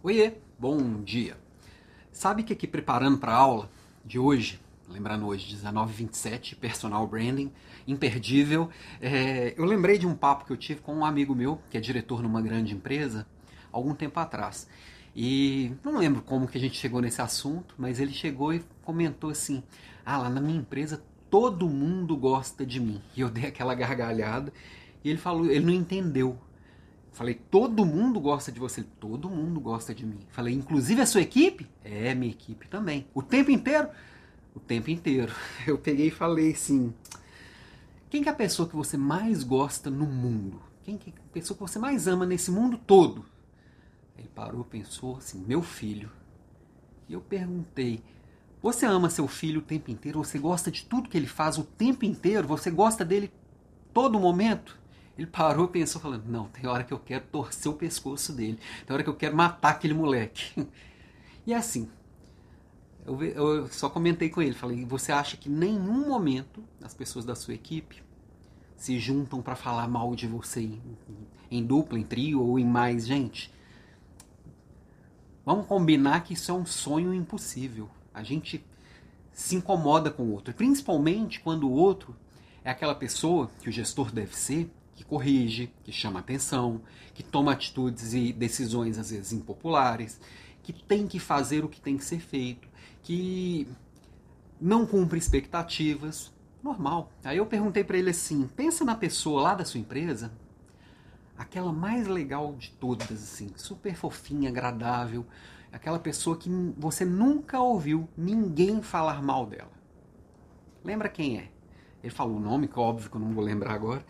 Oiê, bom dia. Sabe que aqui preparando para a aula de hoje, lembrando hoje 1927, personal branding, imperdível, é, eu lembrei de um papo que eu tive com um amigo meu, que é diretor numa grande empresa, algum tempo atrás. E não lembro como que a gente chegou nesse assunto, mas ele chegou e comentou assim: "Ah, lá na minha empresa todo mundo gosta de mim". E eu dei aquela gargalhada, e ele falou, ele não entendeu Falei, todo mundo gosta de você. Todo mundo gosta de mim. Falei, inclusive a sua equipe? É, minha equipe também. O tempo inteiro? O tempo inteiro. Eu peguei e falei assim: quem que é a pessoa que você mais gosta no mundo? Quem que é a pessoa que você mais ama nesse mundo todo? Ele parou, pensou assim: meu filho. E eu perguntei: você ama seu filho o tempo inteiro? Você gosta de tudo que ele faz o tempo inteiro? Você gosta dele todo momento? Ele parou pensou, falando: Não, tem hora que eu quero torcer o pescoço dele, tem hora que eu quero matar aquele moleque. E é assim, eu, eu só comentei com ele: falei, Você acha que nenhum momento as pessoas da sua equipe se juntam para falar mal de você em, em dupla, em trio ou em mais gente? Vamos combinar que isso é um sonho impossível. A gente se incomoda com o outro, principalmente quando o outro é aquela pessoa que o gestor deve ser, que corrige, que chama atenção, que toma atitudes e decisões às vezes impopulares, que tem que fazer o que tem que ser feito, que não cumpre expectativas. Normal. Aí eu perguntei para ele assim: pensa na pessoa lá da sua empresa, aquela mais legal de todas, assim, super fofinha, agradável, aquela pessoa que você nunca ouviu ninguém falar mal dela. Lembra quem é? Ele falou o nome, que é óbvio que eu não vou lembrar agora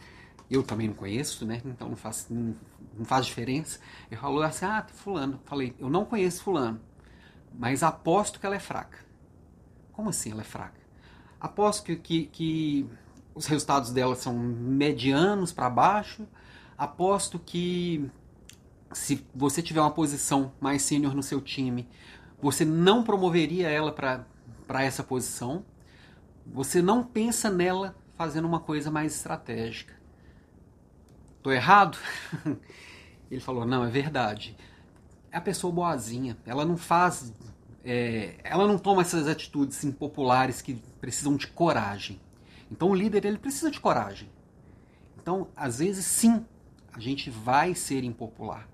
eu também não conheço, né? Então não faz, não, não faz diferença. Ele falou assim, ah, fulano. Falei, eu não conheço fulano, mas aposto que ela é fraca. Como assim ela é fraca? Aposto que, que, que os resultados dela são medianos para baixo. Aposto que se você tiver uma posição mais sênior no seu time, você não promoveria ela para essa posição. Você não pensa nela fazendo uma coisa mais estratégica. Tô errado? Ele falou: Não, é verdade. É a pessoa boazinha. Ela não faz. É, ela não toma essas atitudes impopulares que precisam de coragem. Então o líder ele precisa de coragem. Então, às vezes, sim, a gente vai ser impopular.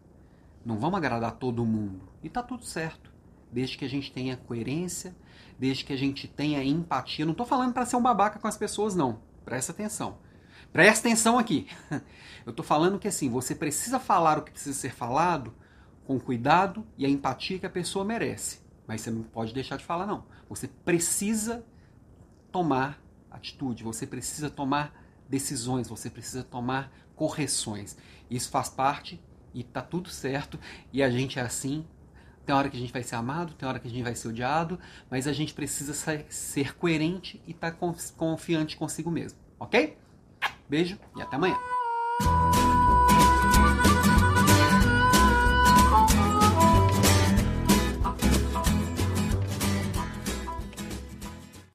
Não vamos agradar todo mundo. E tá tudo certo. Desde que a gente tenha coerência, desde que a gente tenha empatia. Não estou falando para ser um babaca com as pessoas, não. Presta atenção. Presta atenção aqui. Eu estou falando que assim, você precisa falar o que precisa ser falado com cuidado e a empatia que a pessoa merece. Mas você não pode deixar de falar, não. Você precisa tomar atitude, você precisa tomar decisões, você precisa tomar correções. Isso faz parte e tá tudo certo. E a gente é assim. Tem hora que a gente vai ser amado, tem hora que a gente vai ser odiado, mas a gente precisa ser coerente e estar tá confiante consigo mesmo, ok? Beijo e até amanhã.